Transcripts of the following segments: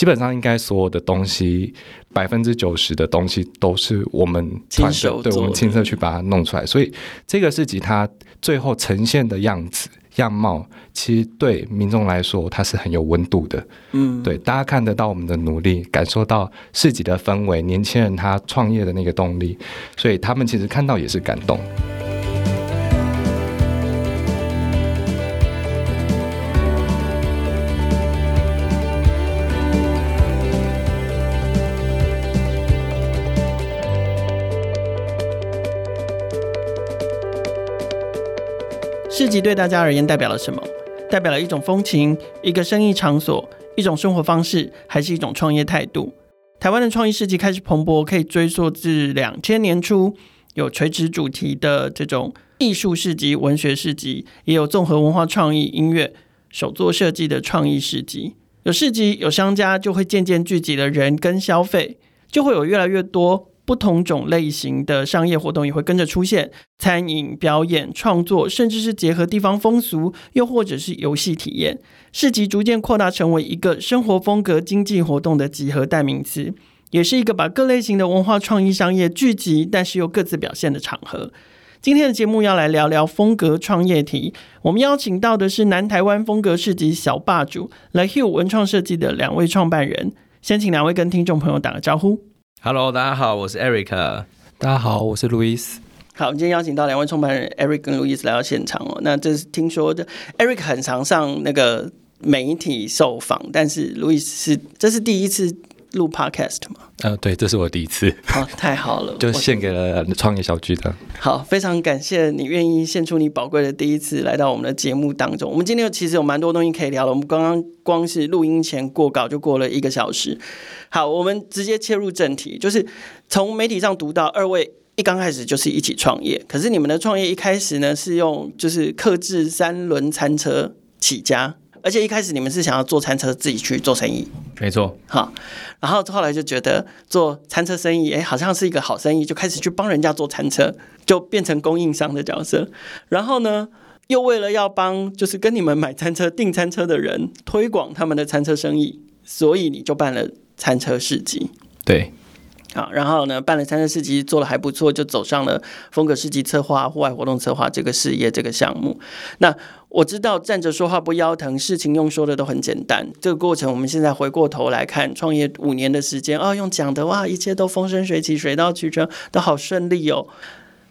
基本上应该所有的东西，百分之九十的东西都是我们团队对我们亲自去把它弄出来，所以这个是吉他最后呈现的样子样貌，其实对民众来说它是很有温度的。嗯，对，大家看得到我们的努力，感受到市集的氛围，年轻人他创业的那个动力，所以他们其实看到也是感动。市集对大家而言代表了什么？代表了一种风情、一个生意场所、一种生活方式，还是一种创业态度？台湾的创意市集开始蓬勃，可以追溯至两千年初，有垂直主题的这种艺术市集、文学市集，也有综合文化创意、音乐、手作设计的创意市集。有市集，有商家，就会渐渐聚集了人跟消费，就会有越来越多。不同种类型的商业活动也会跟着出现，餐饮、表演、创作，甚至是结合地方风俗，又或者是游戏体验，市集逐渐扩大成为一个生活风格经济活动的集合代名词，也是一个把各类型的文化创意商业聚集，但是又各自表现的场合。今天的节目要来聊聊风格创业题，我们邀请到的是南台湾风格市集小霸主 The Hue 文创设计的两位创办人，先请两位跟听众朋友打个招呼。Hello，大家好，我是 Eric。大家好，我是 Louis。好，我们今天邀请到两位创办人 Eric 跟 Louis 来到现场哦。那这是听说的，Eric 很常上那个媒体受访，但是 Louis 是这是第一次录 Podcast 吗？呃，对，这是我第一次。好，太好了，就献给了创业小聚的。好，非常感谢你愿意献出你宝贵的第一次来到我们的节目当中。我们今天其实有蛮多东西可以聊的。我们刚刚光是录音前过稿就过了一个小时。好，我们直接切入正题，就是从媒体上读到二位一刚开始就是一起创业，可是你们的创业一开始呢是用就是克制三轮餐车起家，而且一开始你们是想要做餐车自己去做生意，没错，哈，然后后来就觉得做餐车生意，哎，好像是一个好生意，就开始去帮人家做餐车，就变成供应商的角色，然后呢，又为了要帮就是跟你们买餐车订餐车的人推广他们的餐车生意，所以你就办了。餐车市集，对，好，然后呢，办了三十四集，做的还不错，就走上了风格设计策划、户外活动策划这个事业这个项目。那我知道站着说话不腰疼，事情用说的都很简单。这个过程，我们现在回过头来看，创业五年的时间，哦，用讲的哇，一切都风生水起，水到渠成，都好顺利哦。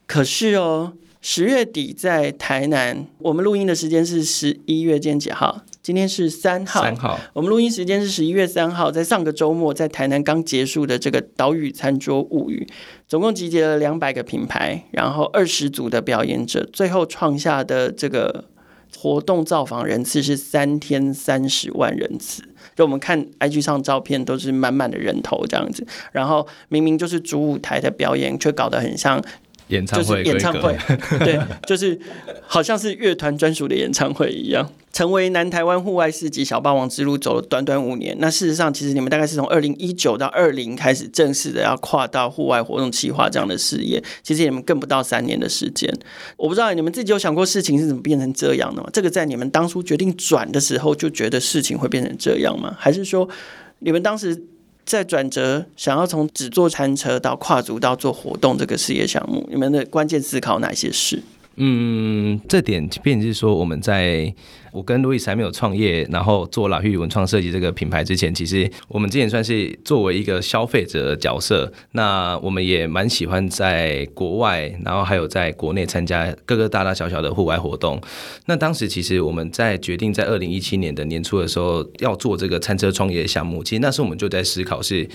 可是哦，十月底在台南，我们录音的时间是十一月间几号？今天是三号，三号，我们录音时间是十一月三号，在上个周末，在台南刚结束的这个岛屿餐桌物语，总共集结了两百个品牌，然后二十组的表演者，最后创下的这个活动造访人次是三天三十万人次，就我们看 IG 上照片都是满满的人头这样子，然后明明就是主舞台的表演，却搞得很像。演唱会，演唱会，对，就是好像是乐团专属的演唱会一样。成为南台湾户外市集小霸王之路走了短短五年。那事实上，其实你们大概是从二零一九到二零开始正式的要跨到户外活动企划这样的事业。其实你们更不到三年的时间。我不知道你们自己有想过事情是怎么变成这样的吗？这个在你们当初决定转的时候就觉得事情会变成这样吗？还是说你们当时？在转折，想要从只做餐车到跨足到做活动这个事业项目，你们的关键思考哪些事？嗯，这点便是说我们在。我跟路易斯还没有创业，然后做老玉文创设计这个品牌之前，其实我们之前算是作为一个消费者的角色。那我们也蛮喜欢在国外，然后还有在国内参加各个大大小小的户外活动。那当时其实我们在决定在二零一七年的年初的时候要做这个餐车创业项目，其实那时候我们就在思考，是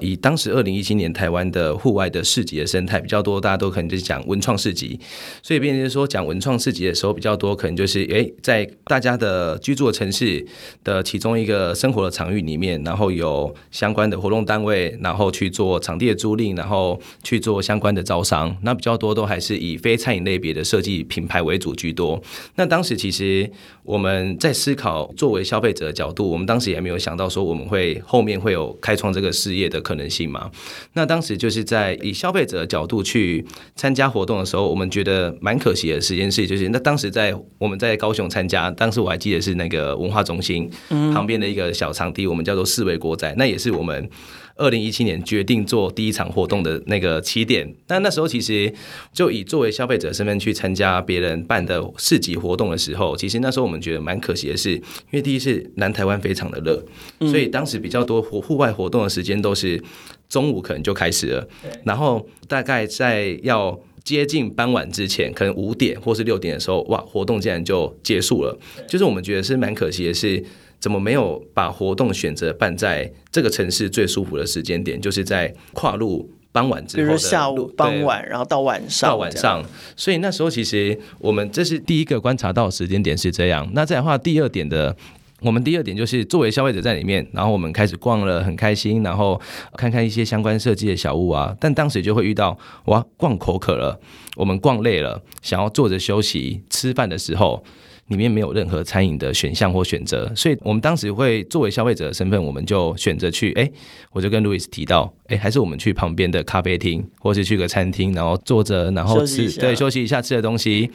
以当时二零一七年台湾的户外的市集的生态比较多，大家都可能就是讲文创市集，所以变成说讲文创市集的时候比较多，可能就是诶在大家的居住的城市的其中一个生活的场域里面，然后有相关的活动单位，然后去做场地的租赁，然后去做相关的招商。那比较多都还是以非餐饮类别的设计品牌为主居多。那当时其实我们在思考，作为消费者的角度，我们当时也没有想到说我们会后面会有开创这个事业的可能性嘛。那当时就是在以消费者的角度去参加活动的时候，我们觉得蛮可惜的时间是，就是那当时在我们在高雄参加，当时我还记得是那个文化中心旁边的一个小场地，我们叫做四维国宅，那也是我们。二零一七年决定做第一场活动的那个起点，但那时候其实就以作为消费者身份去参加别人办的市集活动的时候，其实那时候我们觉得蛮可惜的是，因为第一是南台湾非常的热，所以当时比较多户户外活动的时间都是中午可能就开始了，然后大概在要接近傍晚之前，可能五点或是六点的时候，哇，活动竟然就结束了，就是我们觉得是蛮可惜的是。怎么没有把活动选择办在这个城市最舒服的时间点？就是在跨入傍晚之后，比如下午傍晚，然后到晚上，到晚上。所以那时候其实我们这是第一个观察到时间点是这样。那再的话，第二点的，我们第二点就是作为消费者在里面，然后我们开始逛了，很开心，然后看看一些相关设计的小物啊。但当时就会遇到，哇，逛口渴了，我们逛累了，想要坐着休息吃饭的时候。里面没有任何餐饮的选项或选择，所以我们当时会作为消费者的身份，我们就选择去，哎，我就跟路易斯提到，哎，还是我们去旁边的咖啡厅，或是去个餐厅，然后坐着，然后吃，对，休息一下吃的东西。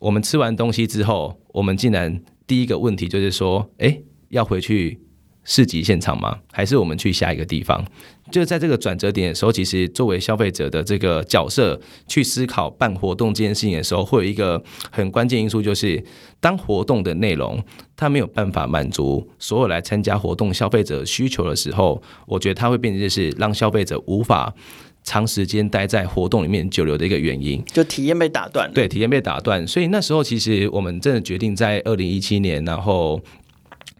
我们吃完东西之后，我们竟然第一个问题就是说，哎，要回去。市集现场吗？还是我们去下一个地方？就在这个转折点的时候，其实作为消费者的这个角色去思考办活动这件事情的时候，会有一个很关键因素，就是当活动的内容它没有办法满足所有来参加活动消费者需求的时候，我觉得它会变成就是让消费者无法长时间待在活动里面久留的一个原因，就体验被打断。对，体验被打断。所以那时候其实我们真的决定在二零一七年，然后。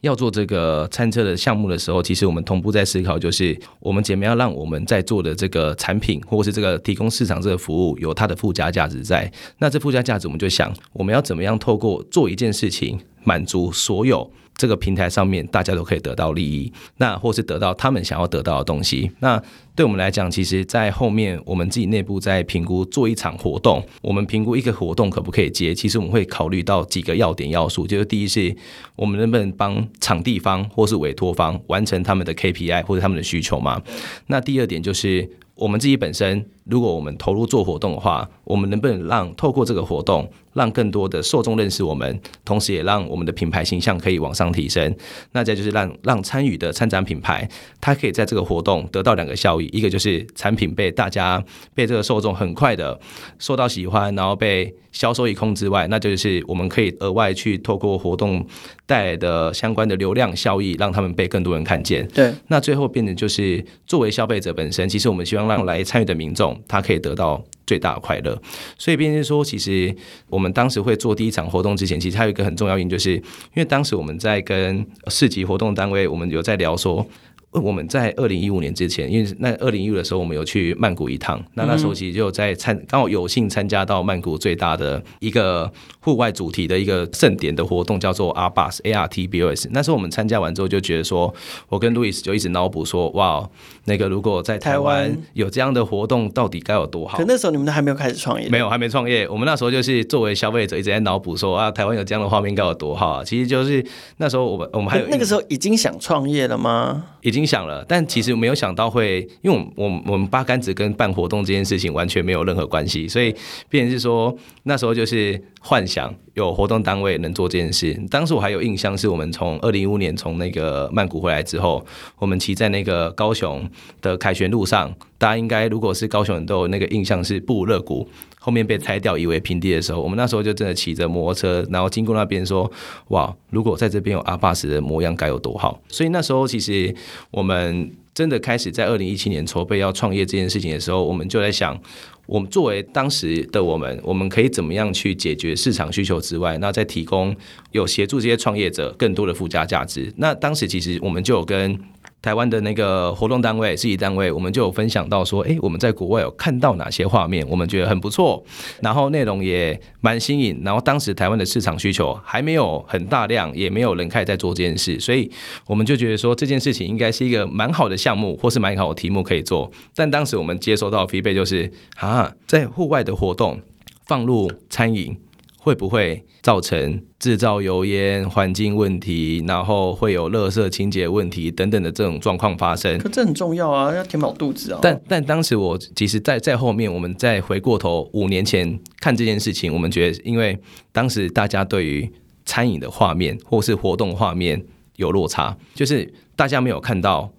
要做这个餐车的项目的时候，其实我们同步在思考，就是我们怎么样让我们在做的这个产品，或是这个提供市场这个服务，有它的附加价值在。那这附加价值，我们就想，我们要怎么样透过做一件事情，满足所有。这个平台上面，大家都可以得到利益，那或是得到他们想要得到的东西。那对我们来讲，其实，在后面我们自己内部在评估做一场活动，我们评估一个活动可不可以接，其实我们会考虑到几个要点要素，就是第一是，我们能不能帮场地方或是委托方完成他们的 KPI 或者他们的需求嘛？那第二点就是。我们自己本身，如果我们投入做活动的话，我们能不能让透过这个活动，让更多的受众认识我们，同时也让我们的品牌形象可以往上提升？那再就是让让参与的参展品牌，它可以在这个活动得到两个效益，一个就是产品被大家被这个受众很快的受到喜欢，然后被销售一空之外，那就是我们可以额外去透过活动带来的相关的流量效益，让他们被更多人看见。对，那最后变成就是作为消费者本身，其实我们希望让来参与的民众，他可以得到最大的快乐。所以变成说，其实我们当时会做第一场活动之前，其实还有一个很重要原因，就是因为当时我们在跟市级活动单位，我们有在聊说。我们在二零一五年之前，因为那二零一五的时候，我们有去曼谷一趟。那那时候其实就在参，刚好有幸参加到曼谷最大的一个户外主题的一个盛典的活动，叫做 ARTBOSS A R T B O S。那时候我们参加完之后，就觉得说，我跟路易斯就一直脑补说，哇，那个如果在台湾有这样的活动，到底该有多好？可那时候你们都还没有开始创业，没有，还没创业。我们那时候就是作为消费者，一直在脑补说，啊，台湾有这样的画面该有多好啊！其实就是那时候我们我们还有那个时候已经想创业了吗？已经影响了，但其实没有想到会，因为我们我们八竿子跟办活动这件事情完全没有任何关系，所以变成是说那时候就是幻想有活动单位能做这件事。当时我还有印象，是我们从二零一五年从那个曼谷回来之后，我们骑在那个高雄的凯旋路上，大家应该如果是高雄人都有那个印象是布勒谷。后面被拆掉夷为平地的时候，我们那时候就真的骑着摩托车，然后经过那边说：“哇，如果在这边有阿巴斯的模样，该有多好！”所以那时候其实我们真的开始在二零一七年筹备要创业这件事情的时候，我们就在想，我们作为当时的我们，我们可以怎么样去解决市场需求之外，那再提供有协助这些创业者更多的附加价值。那当时其实我们就有跟。台湾的那个活动单位、事业单位，我们就有分享到说，诶，我们在国外有看到哪些画面，我们觉得很不错，然后内容也蛮新颖，然后当时台湾的市场需求还没有很大量，也没有人开始在做这件事，所以我们就觉得说这件事情应该是一个蛮好的项目，或是蛮好的题目可以做。但当时我们接收到的 feedback 就是，啊，在户外的活动放入餐饮。会不会造成制造油烟、环境问题，然后会有垃圾清洁问题等等的这种状况发生？可这很重要啊，要填饱肚子啊。但但当时我其实在，在在后面，我们再回过头五年前看这件事情，我们觉得，因为当时大家对于餐饮的画面或是活动画面有落差，就是大家没有看到。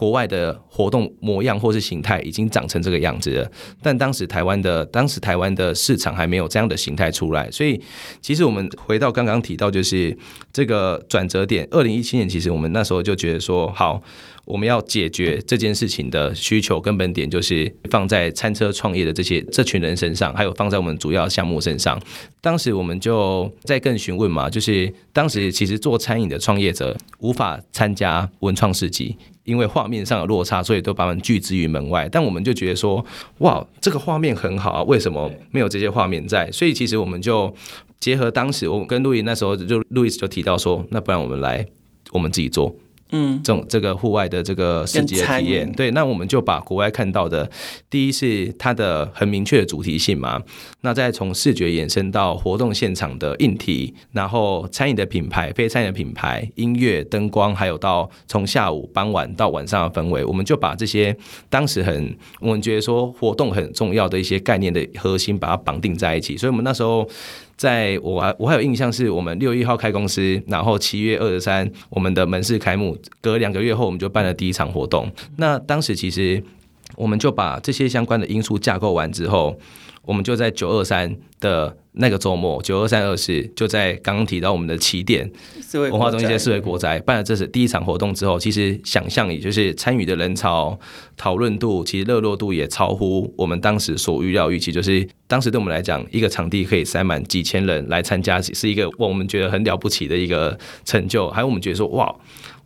国外的活动模样或是形态已经长成这个样子了，但当时台湾的当时台湾的市场还没有这样的形态出来，所以其实我们回到刚刚提到，就是这个转折点，二零一七年，其实我们那时候就觉得说，好。我们要解决这件事情的需求根本点，就是放在餐车创业的这些这群人身上，还有放在我们主要项目身上。当时我们就在更询问嘛，就是当时其实做餐饮的创业者无法参加文创市集，因为画面上有落差，所以都把我们拒之于门外。但我们就觉得说，哇，这个画面很好啊，为什么没有这些画面在？所以其实我们就结合当时我跟路易那时候就路易斯就提到说，那不然我们来我们自己做。嗯，这种这个户外的这个市集的体验，对，那我们就把国外看到的，第一是它的很明确的主题性嘛，那再从视觉延伸到活动现场的硬体，然后餐饮的品牌、非餐饮的品牌、音乐、灯光，还有到从下午傍晚到晚上的氛围，我们就把这些当时很我们觉得说活动很重要的一些概念的核心，把它绑定在一起，所以我们那时候。在我我还有印象，是我们六月一号开公司，然后七月二十三我们的门市开幕，隔两个月后我们就办了第一场活动。那当时其实我们就把这些相关的因素架构完之后，我们就在九二三的。那个周末，九二三二四就在刚刚提到我们的起点文化中心，一些四维国宅办了这是第一场活动之后，其实想象也就是参与的人潮、讨论度，其实热络度也超乎我们当时所预料预期。就是当时对我们来讲，一个场地可以塞满几千人来参加，是一个我们觉得很了不起的一个成就。还有我们觉得说，哇，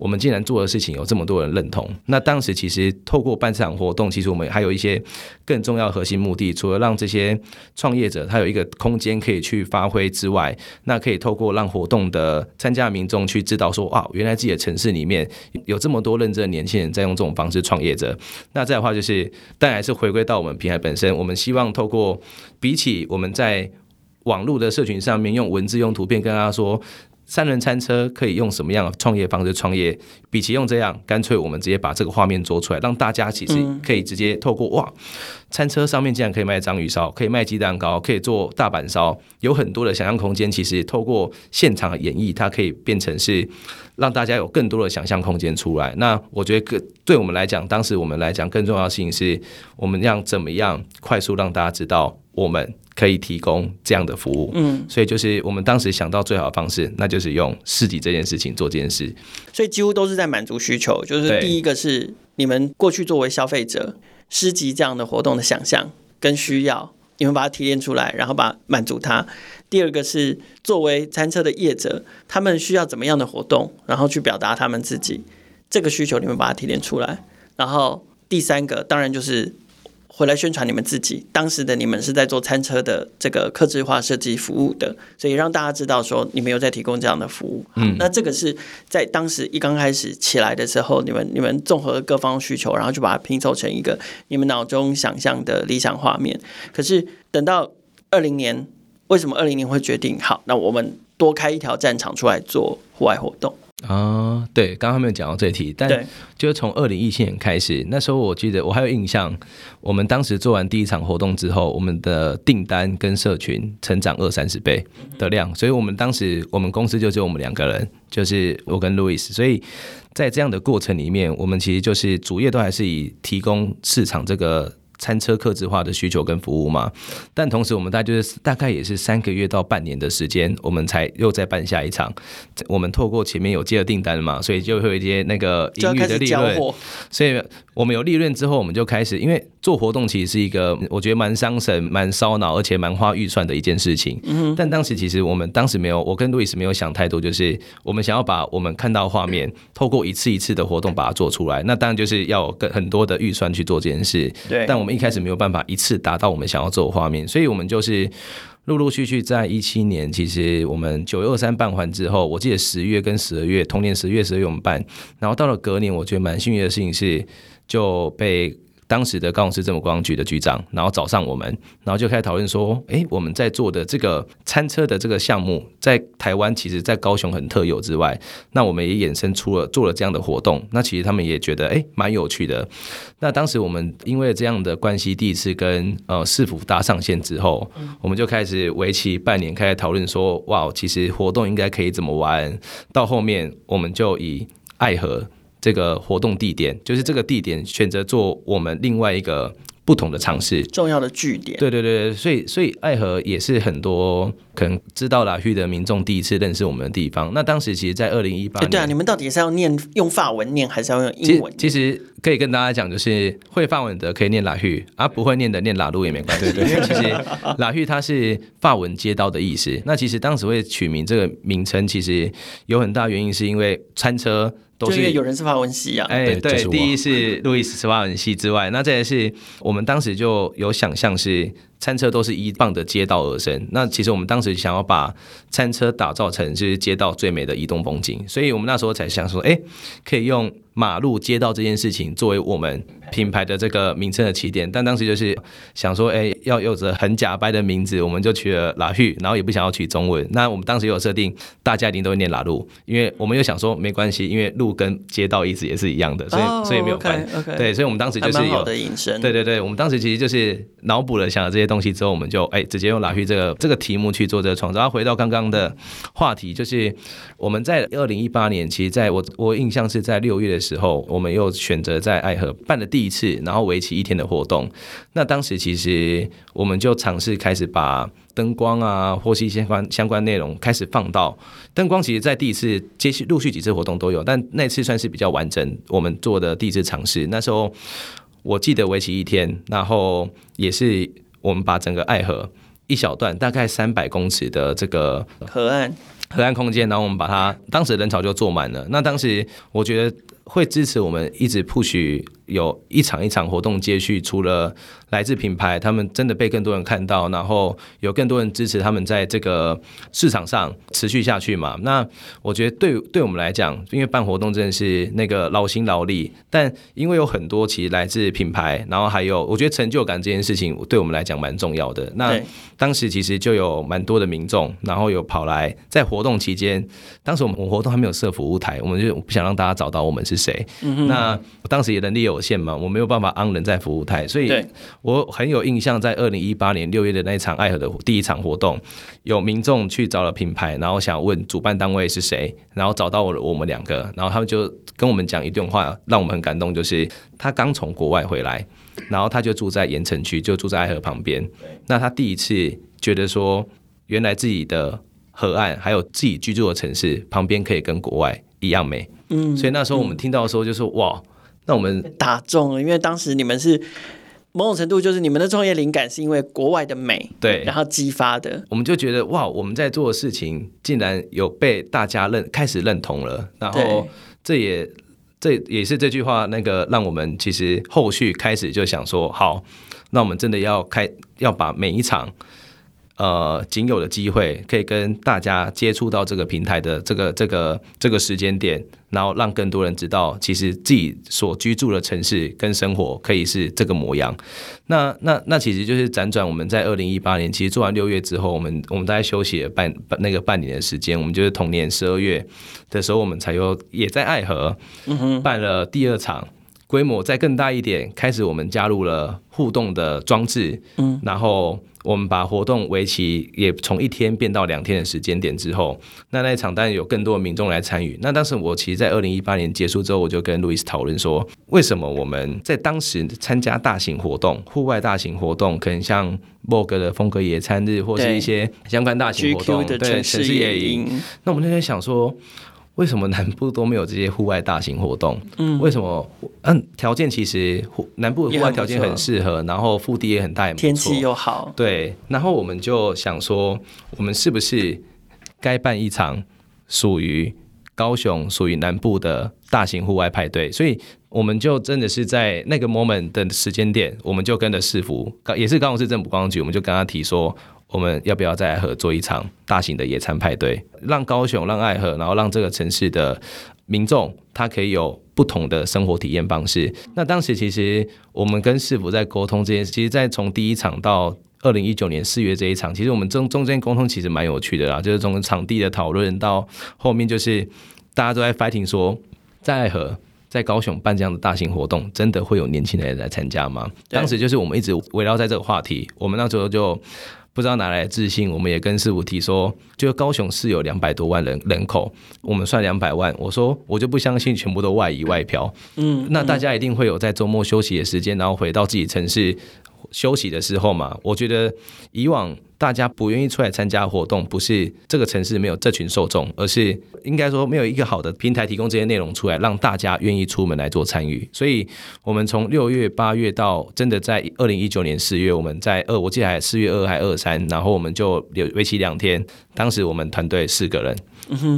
我们竟然做的事情有这么多人认同。那当时其实透过办这场活动，其实我们还有一些更重要的核心目的，除了让这些创业者他有一个空间。可以去发挥之外，那可以透过让活动的参加民众去知道说，哇，原来自己的城市里面有这么多认真的年轻人在用这种方式创业者。那再的话就是，当然还是回归到我们平台本身，我们希望透过比起我们在网络的社群上面用文字、用图片跟大家说。三轮餐车可以用什么样的创业方式创业？比起用这样，干脆我们直接把这个画面做出来，让大家其实可以直接透过哇，餐车上面竟然可以卖章鱼烧，可以卖鸡蛋糕，可以做大阪烧，有很多的想象空间。其实透过现场的演绎，它可以变成是让大家有更多的想象空间出来。那我觉得，更对我们来讲，当时我们来讲更重要的事情是，我们要怎么样快速让大家知道我们。可以提供这样的服务，嗯，所以就是我们当时想到最好的方式，那就是用市集这件事情做这件事，所以几乎都是在满足需求。就是第一个是你们过去作为消费者市集这样的活动的想象跟需要，你们把它提炼出来，然后把满足它。第二个是作为餐车的业者，他们需要怎么样的活动，然后去表达他们自己这个需求，你们把它提炼出来。然后第三个当然就是。回来宣传你们自己，当时的你们是在做餐车的这个客制化设计服务的，所以让大家知道说你们有在提供这样的服务。嗯，那这个是在当时一刚开始起来的时候，你们你们综合各方需求，然后就把它拼凑成一个你们脑中想象的理想画面。可是等到二零年，为什么二零年会决定好？那我们多开一条战场出来做户外活动？啊，对，刚刚没有讲到这题，但就是从二零一七年开始，那时候我记得我还有印象，我们当时做完第一场活动之后，我们的订单跟社群成长二三十倍的量，所以我们当时我们公司就只有我们两个人，就是我跟 Louis，，所以在这样的过程里面，我们其实就是主业都还是以提供市场这个。餐车客制化的需求跟服务嘛，但同时我们大概就是大概也是三个月到半年的时间，我们才又再办下一场。我们透过前面有接了订单嘛，所以就会有一些那个盈余的利润。所以我们有利润之后，我们就开始，因为做活动其实是一个我觉得蛮伤神、蛮烧脑，而且蛮花预算的一件事情。嗯。但当时其实我们当时没有，我跟路易斯没有想太多，就是我们想要把我们看到画面，透过一次一次的活动把它做出来。那当然就是要有很多的预算去做这件事。对。但我我们一开始没有办法一次达到我们想要做的画面，所以我们就是陆陆续续在一七年，其实我们九月二三办完之后，我记得十月跟十二月，同年十月十二月我们办，然后到了隔年，我觉得蛮幸运的事情是就被当时的高雄市政府观光局的局长，然后找上我们，然后就开始讨论说，哎，我们在做的这个餐车的这个项目，在台湾其实，在高雄很特有之外，那我们也衍生出了做了这样的活动。那其实他们也觉得，哎，蛮有趣的。那当时我们因为这样的关系，第一次跟呃市府搭上线之后，我们就开始为期半年开始讨论说，哇，其实活动应该可以怎么玩。到后面，我们就以爱河。这个活动地点就是这个地点选择做我们另外一个不同的尝试，重要的据点。对对对，所以所以爱河也是很多可能知道拉叙的民众第一次认识我们的地方。那当时其实，在二零一八年，对啊，你们到底是要念用法文念，还是要用英文？其实可以跟大家讲，就是会法文的可以念拉叙，而、啊、不会念的念拉路也没关系。对，因为其实拉叙它是法文街道的意思。那其实当时会取名这个名称，其实有很大原因是因为餐车。都是因为有人是法文系啊，哎，对，就是、第一是路易斯是法文系之外，那再来是我们当时就有想象是餐车都是依棒的街道而生，那其实我们当时想要把餐车打造成就是街道最美的移动风景，所以我们那时候才想说，哎，可以用。马路街道这件事情作为我们品牌的这个名称的起点，但当时就是想说，哎，要有着很假掰的名字，我们就取了拉叙，然后也不想要取中文。那我们当时有设定，大家一定都会念拉路，因为我们又想说没关系，因为路跟街道意思也是一样的，所以、oh, 所以没有关。Okay, okay. 对，所以我们当时就是有的引申。对对对，我们当时其实就是脑补了想了这些东西之后，我们就哎直接用拉叙这个这个题目去做这个创作。然后回到刚刚的话题，就是我们在二零一八年，其实在我我印象是在六月的时候，我们又选择在爱河办了第一次，然后为期一天的活动。那当时其实我们就尝试开始把灯光啊，或是一些相关相关内容开始放到灯光。其实，在第一次接续陆续几次活动都有，但那次算是比较完整，我们做的第一次尝试。那时候我记得为期一天，然后也是我们把整个爱河一小段大概三百公尺的这个河岸河岸空间，然后我们把它当时人潮就坐满了。那当时我觉得。会支持我们一直 push 有一场一场活动接续，除了来自品牌，他们真的被更多人看到，然后有更多人支持他们在这个市场上持续下去嘛。那我觉得对对我们来讲，因为办活动真的是那个劳心劳力，但因为有很多其实来自品牌，然后还有我觉得成就感这件事情对我们来讲蛮重要的。那当时其实就有蛮多的民众，然后有跑来在活动期间，当时我们活动还没有设服务台，我们就不想让大家找到我们是。是谁？那当时也能力有限嘛，我没有办法安人在服务台，所以我很有印象，在二零一八年六月的那一场爱河的第一场活动，有民众去找了品牌，然后想问主办单位是谁，然后找到我我们两个，然后他们就跟我们讲一段话，让我们很感动，就是他刚从国外回来，然后他就住在盐城区，就住在爱河旁边，那他第一次觉得说，原来自己的河岸还有自己居住的城市旁边可以跟国外一样美。嗯，所以那时候我们听到的时候就说、嗯、哇，那我们打中了，因为当时你们是某种程度就是你们的创业灵感是因为国外的美，对，然后激发的，我们就觉得哇，我们在做的事情竟然有被大家认开始认同了，然后这也这也是这句话那个让我们其实后续开始就想说好，那我们真的要开要把每一场。呃，仅有的机会可以跟大家接触到这个平台的这个这个这个时间点，然后让更多人知道，其实自己所居住的城市跟生活可以是这个模样。那那那其实就是辗转，我们在二零一八年，其实做完六月之后，我们我们大概休息了半那个半年的时间，我们就是同年十二月的时候，我们才又也在爱河办了第二场，规模再更大一点，开始我们加入了互动的装置，嗯，然后。我们把活动为期也从一天变到两天的时间点之后，那那一场当然有更多的民众来参与。那当时我其实，在二零一八年结束之后，我就跟路易斯讨论说，为什么我们在当时参加大型活动、户外大型活动，可能像 Vogue 的风格野餐日，或是一些相关大型活动，对，城市野营。那我们那天想说。为什么南部都没有这些户外大型活动？嗯，为什么？嗯，条件其实南部的户外条件很适合，然后腹地也很大，天气又好。对，然后我们就想说，我们是不是该办一场属于高雄、属于南部的大型户外派对？所以我们就真的是在那个 moment 的时间点，我们就跟着市府，也是高雄市政府观光局，我们就跟他提说。我们要不要在爱河做一场大型的野餐派对，让高雄、让爱河，然后让这个城市的民众，他可以有不同的生活体验方式。那当时其实我们跟市府在沟通这件事，其实，在从第一场到二零一九年四月这一场，其实我们中中间沟通其实蛮有趣的啦，就是从场地的讨论到后面，就是大家都在 fighting 说，在爱河。在高雄办这样的大型活动，真的会有年轻人来参加吗？当时就是我们一直围绕在这个话题，我们那时候就不知道哪来的自信，我们也跟师傅提说，就高雄市有两百多万人人口，我们算两百万，我说我就不相信全部都外移外漂，嗯，那大家一定会有在周末休息的时间，然后回到自己城市休息的时候嘛。我觉得以往。大家不愿意出来参加活动，不是这个城市没有这群受众，而是应该说没有一个好的平台提供这些内容出来，让大家愿意出门来做参与。所以，我们从六月、八月到真的在二零一九年四月，我们在二，我记得还四月二还二三，然后我们就有为期两天。当时我们团队四个人。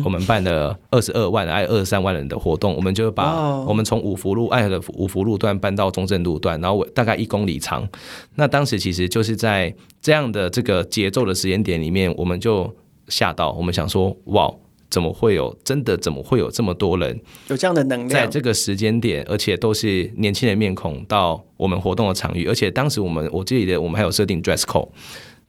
我们办了二十二万、还有二十三万人的活动，我们就把我们从五福路爱河的五福路段搬到中正路段，然后大概一公里长。那当时其实就是在这样的这个节奏的时间点里面，我们就吓到，我们想说：哇，怎么会有真的？怎么会有这么多人有这样的能量？在这个时间点，而且都是年轻人面孔到我们活动的场域，而且当时我们我记得我们还有设定 dress code。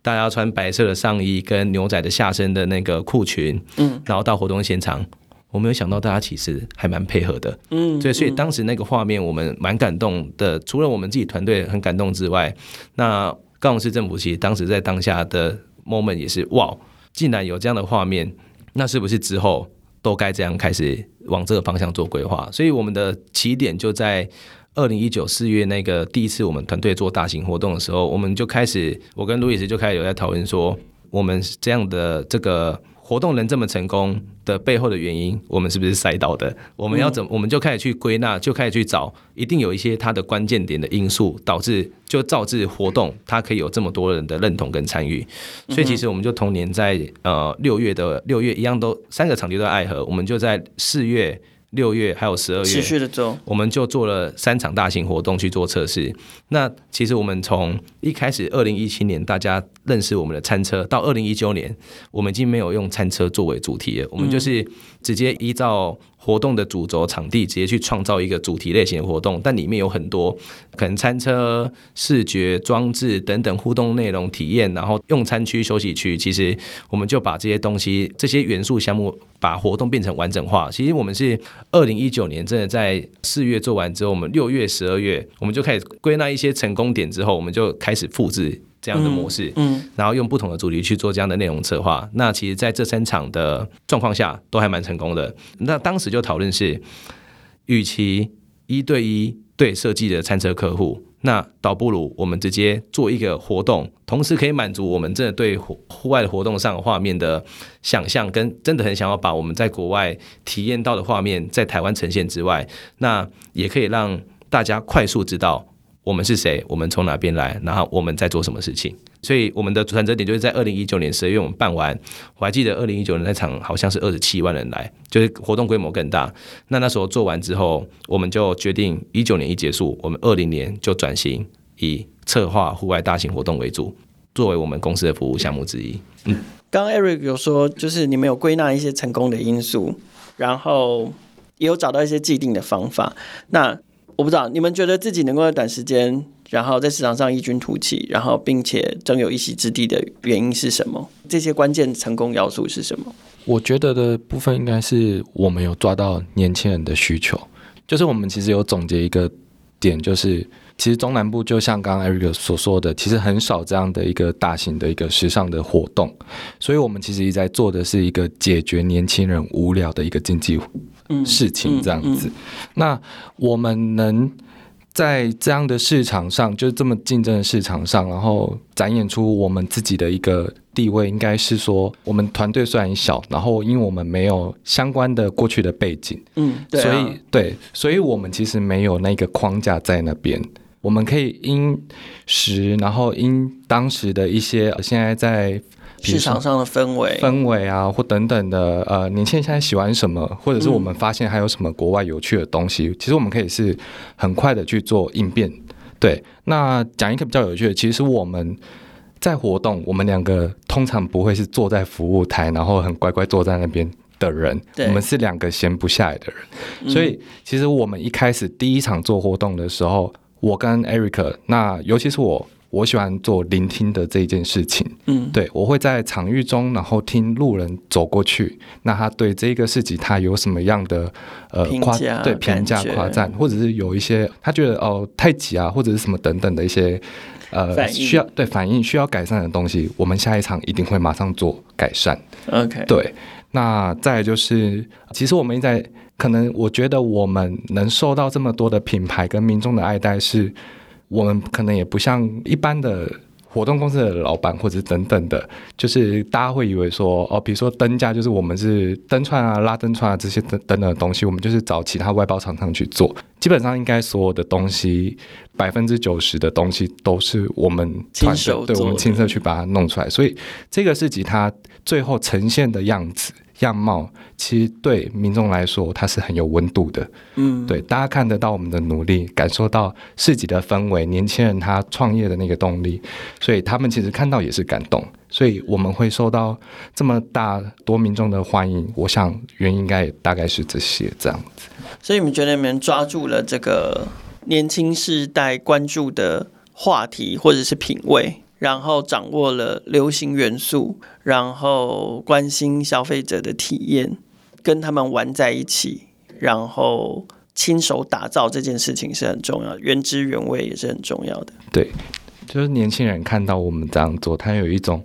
大家穿白色的上衣跟牛仔的下身的那个裤裙，嗯，然后到活动现场，我没有想到大家其实还蛮配合的，嗯，所以所以当时那个画面我们蛮感动的，除了我们自己团队很感动之外，那高雄市政府其实当时在当下的 moment 也是哇，竟然有这样的画面，那是不是之后都该这样开始往这个方向做规划？所以我们的起点就在。二零一九四月那个第一次我们团队做大型活动的时候，我们就开始，我跟路易斯就开始有在讨论说，我们这样的这个活动能这么成功的背后的原因，我们是不是赛道的？我们要怎么？我们就开始去归纳，就开始去找，一定有一些它的关键点的因素导致，就造致活动它可以有这么多人的认同跟参与。所以其实我们就同年在呃六月的六月一样都三个场地都在爱河，我们就在四月。六月还有十二月，持续的做，我们就做了三场大型活动去做测试。那其实我们从一开始，二零一七年大家认识我们的餐车，到二零一九年，我们已经没有用餐车作为主题了，我们就是直接依照。活动的主轴场地直接去创造一个主题类型的活动，但里面有很多可能餐车、视觉装置等等互动内容体验，然后用餐区、休息区，其实我们就把这些东西、这些元素项目，把活动变成完整化。其实我们是二零一九年真的在四月做完之后，我们六月、十二月我们就开始归纳一些成功点之后，我们就开始复制。这样的模式，嗯，然后用不同的主题去做这样的内容策划。那其实，在这三场的状况下，都还蛮成功的。那当时就讨论是，与其一对一对设计的餐车客户，那倒不如我们直接做一个活动，同时可以满足我们真的对户外的活动上画面的想象，跟真的很想要把我们在国外体验到的画面在台湾呈现之外，那也可以让大家快速知道。我们是谁？我们从哪边来？然后我们在做什么事情？所以我们的转折点就是在二零一九年十二月，我们办完。我还记得二零一九年那场好像是二十七万人来，就是活动规模更大。那那时候做完之后，我们就决定一九年一结束，我们二零年就转型以策划户外大型活动为主，作为我们公司的服务项目之一。嗯，刚刚 Eric 有说，就是你们有归纳一些成功的因素，然后也有找到一些既定的方法。那我不知道你们觉得自己能够在短时间，然后在市场上异军突起，然后并且争有一席之地的原因是什么？这些关键成功要素是什么？我觉得的部分应该是我们有抓到年轻人的需求，就是我们其实有总结一个点，就是其实中南部就像刚刚 Eric 所说的，其实很少这样的一个大型的一个时尚的活动，所以我们其实一直在做的是一个解决年轻人无聊的一个经济。事情这样子，那我们能在这样的市场上，就是这么竞争的市场上，然后展演出我们自己的一个地位，应该是说，我们团队虽然小，然后因为我们没有相关的过去的背景，嗯，对啊，所以对，所以我们其实没有那个框架在那边，我们可以因时，然后因当时的一些现在在。市场上的氛围、氛围啊，或等等的，呃，年轻人现在喜欢什么，或者是我们发现还有什么国外有趣的东西，嗯、其实我们可以是很快的去做应变。对，那讲一个比较有趣的，其实我们在活动，我们两个通常不会是坐在服务台，然后很乖乖坐在那边的人，我们是两个闲不下来的人。所以其实我们一开始第一场做活动的时候，我跟 Eric，那尤其是我。我喜欢做聆听的这件事情，嗯，对，我会在场域中，然后听路人走过去，那他对这个市集他有什么样的呃夸对评价夸赞，或者是有一些他觉得哦太挤啊，或者是什么等等的一些呃需要对反应需要改善的东西，我们下一场一定会马上做改善。OK，对，那再来就是，其实我们在可能我觉得我们能受到这么多的品牌跟民众的爱戴是。我们可能也不像一般的活动公司的老板或者等等的，就是大家会以为说哦，比如说灯架，就是我们是灯串啊、拉灯串啊这些等等的东西，我们就是找其他外包厂商去做。基本上应该所有的东西，百分之九十的东西都是我们亲手对我们亲自去把它弄出来，所以这个市集它最后呈现的样子。样貌其实对民众来说，它是很有温度的。嗯，对，大家看得到我们的努力，感受到市集的氛围，年轻人他创业的那个动力，所以他们其实看到也是感动。所以我们会受到这么大多民众的欢迎，我想原因应该也大概是这些这样子。所以你们觉得你们抓住了这个年轻世代关注的话题，或者是品味？然后掌握了流行元素，然后关心消费者的体验，跟他们玩在一起，然后亲手打造这件事情是很重要，原汁原味也是很重要的。对，就是年轻人看到我们这样做，他有一种，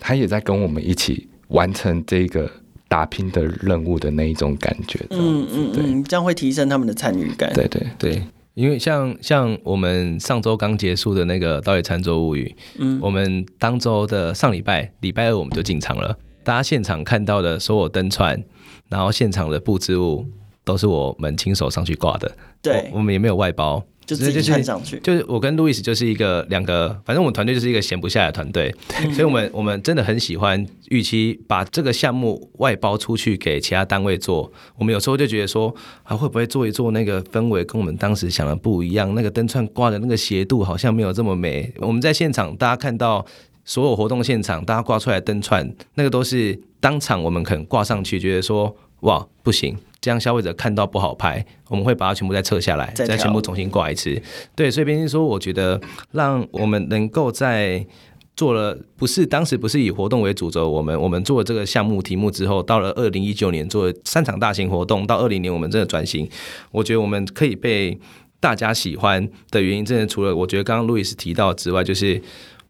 他也在跟我们一起完成这个打拼的任务的那一种感觉。嗯嗯嗯，这样会提升他们的参与感。对对对。对因为像像我们上周刚结束的那个岛屿餐桌物语，嗯，我们当周的上礼拜礼拜二我们就进场了，大家现场看到的所有灯串，然后现场的布置物都是我们亲手上去挂的，对，我，我们也没有外包。就直接看上去，就是我跟路易斯就是一个两个，反正我们团队就是一个闲不下来的团队，所以我们我们真的很喜欢，预期把这个项目外包出去给其他单位做，我们有时候就觉得说，啊会不会做一做那个氛围跟我们当时想的不一样，那个灯串挂的那个斜度好像没有这么美。我们在现场，大家看到所有活动现场，大家挂出来灯串，那个都是当场我们可能挂上去，觉得说哇不行。这样消费者看到不好拍，我们会把它全部再撤下来，再全部重新挂一次。对，所以编辑说，我觉得让我们能够在做了不是当时不是以活动为主轴，我们我们做了这个项目题目之后，到了二零一九年做了三场大型活动，到二零年我们真的转型，我觉得我们可以被大家喜欢的原因，真的除了我觉得刚刚路易斯提到之外，就是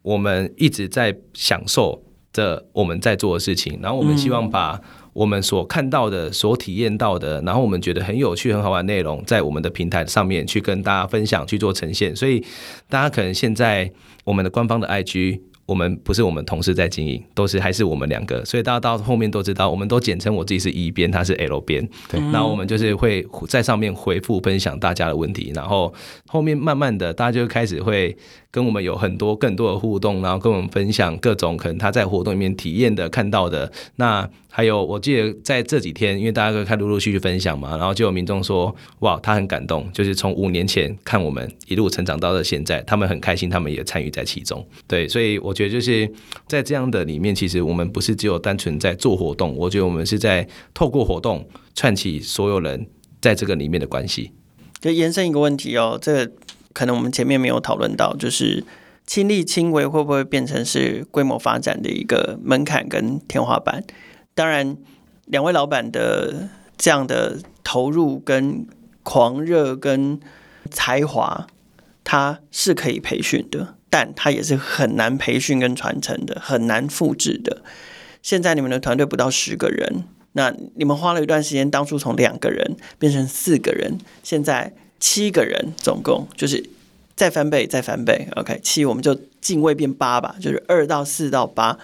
我们一直在享受着我们在做的事情，然后我们希望把。我们所看到的、所体验到的，然后我们觉得很有趣、很好玩的内容，在我们的平台上面去跟大家分享、去做呈现。所以，大家可能现在我们的官方的 IG。我们不是我们同事在经营，都是还是我们两个，所以大家到后面都知道，我们都简称我自己是 E 边，他是 L 边。对，然后我们就是会在上面回复分享大家的问题，然后后面慢慢的大家就开始会跟我们有很多更多的互动，然后跟我们分享各种可能他在活动里面体验的、看到的。那还有我记得在这几天，因为大家都开陆陆续续分享嘛，然后就有民众说，哇，他很感动，就是从五年前看我们一路成长到了现在，他们很开心，他们也参与在其中。对，所以我觉得。就是在这样的里面，其实我们不是只有单纯在做活动，我觉得我们是在透过活动串起所有人在这个里面的关系。就延伸一个问题哦，这个可能我们前面没有讨论到，就是亲力亲为会不会变成是规模发展的一个门槛跟天花板？当然，两位老板的这样的投入跟狂热跟才华，他是可以培训的。但他也是很难培训跟传承的，很难复制的。现在你们的团队不到十个人，那你们花了一段时间，当初从两个人变成四个人，现在七个人，总共就是再翻倍，再翻倍。OK，七我们就进位变八吧，就是二到四到八。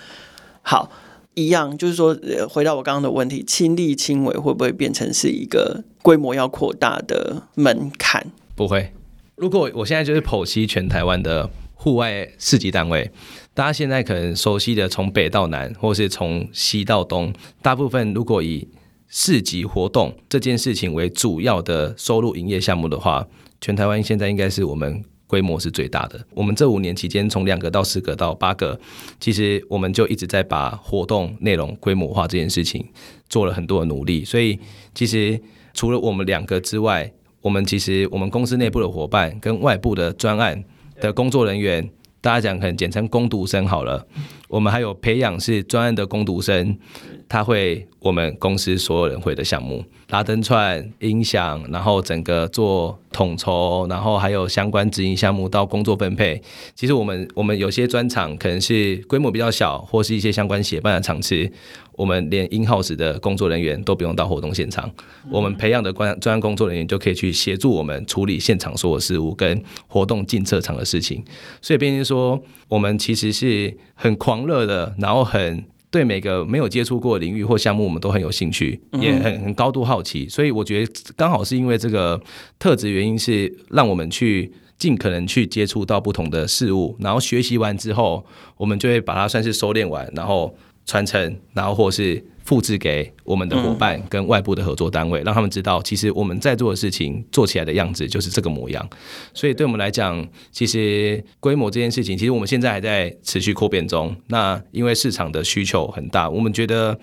好，一样，就是说，回到我刚刚的问题，亲力亲为会不会变成是一个规模要扩大的门槛？不会。如果我现在就是剖析全台湾的。户外市集单位，大家现在可能熟悉的，从北到南，或是从西到东，大部分如果以市集活动这件事情为主要的收入营业项目的话，全台湾现在应该是我们规模是最大的。我们这五年期间，从两个到四个到八个，其实我们就一直在把活动内容规模化这件事情做了很多的努力。所以，其实除了我们两个之外，我们其实我们公司内部的伙伴跟外部的专案的工作人员，大家讲可能简称工读生好了。我们还有培养是专案的工读生，他会我们公司所有人会的项目，拉灯串、音响，然后整个做统筹，然后还有相关执行项目到工作分配。其实我们我们有些专场可能是规模比较小，或是一些相关协办的场次，我们连 in house 的工作人员都不用到活动现场，我们培养的专专案工作人员就可以去协助我们处理现场所有事务跟活动进测场的事情。所以，变成说，我们其实是很狂热的，然后很。对每个没有接触过领域或项目，我们都很有兴趣，也很很高度好奇。所以我觉得刚好是因为这个特质原因，是让我们去尽可能去接触到不同的事物，然后学习完之后，我们就会把它算是收敛完，然后传承，然后或是。复制给我们的伙伴跟外部的合作单位，让他们知道，其实我们在做的事情做起来的样子就是这个模样。所以对我们来讲，其实规模这件事情，其实我们现在还在持续扩变中。那因为市场的需求很大，我们觉得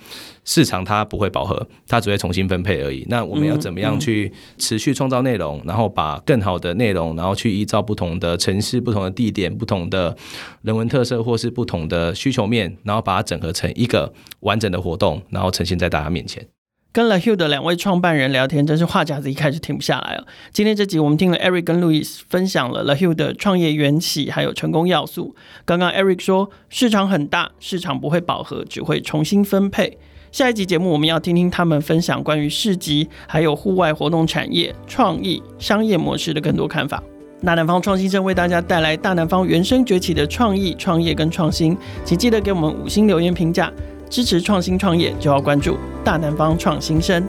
市场它不会饱和，它只会重新分配而已。那我们要怎么样去持续创造内容，然后把更好的内容，然后去依照不同的城市、不同的地点、不同的人文特色或是不同的需求面，然后把它整合成一个完整的活动。然后呈现在大家面前。跟 The Hugh 的两位创办人聊天，真是话匣子一开始停不下来了。今天这集我们听了 Eric 跟 Louis 分享了 The Hugh 的创业缘起，还有成功要素。刚刚 Eric 说市场很大，市场不会饱和，只会重新分配。下一集节目我们要听听他们分享关于市集，还有户外活动产业创意商业模式的更多看法。大南方创新生为大家带来大南方原生崛起的创意创业跟创新，请记得给我们五星留言评价。支持创新创业，就要关注大南方创新生。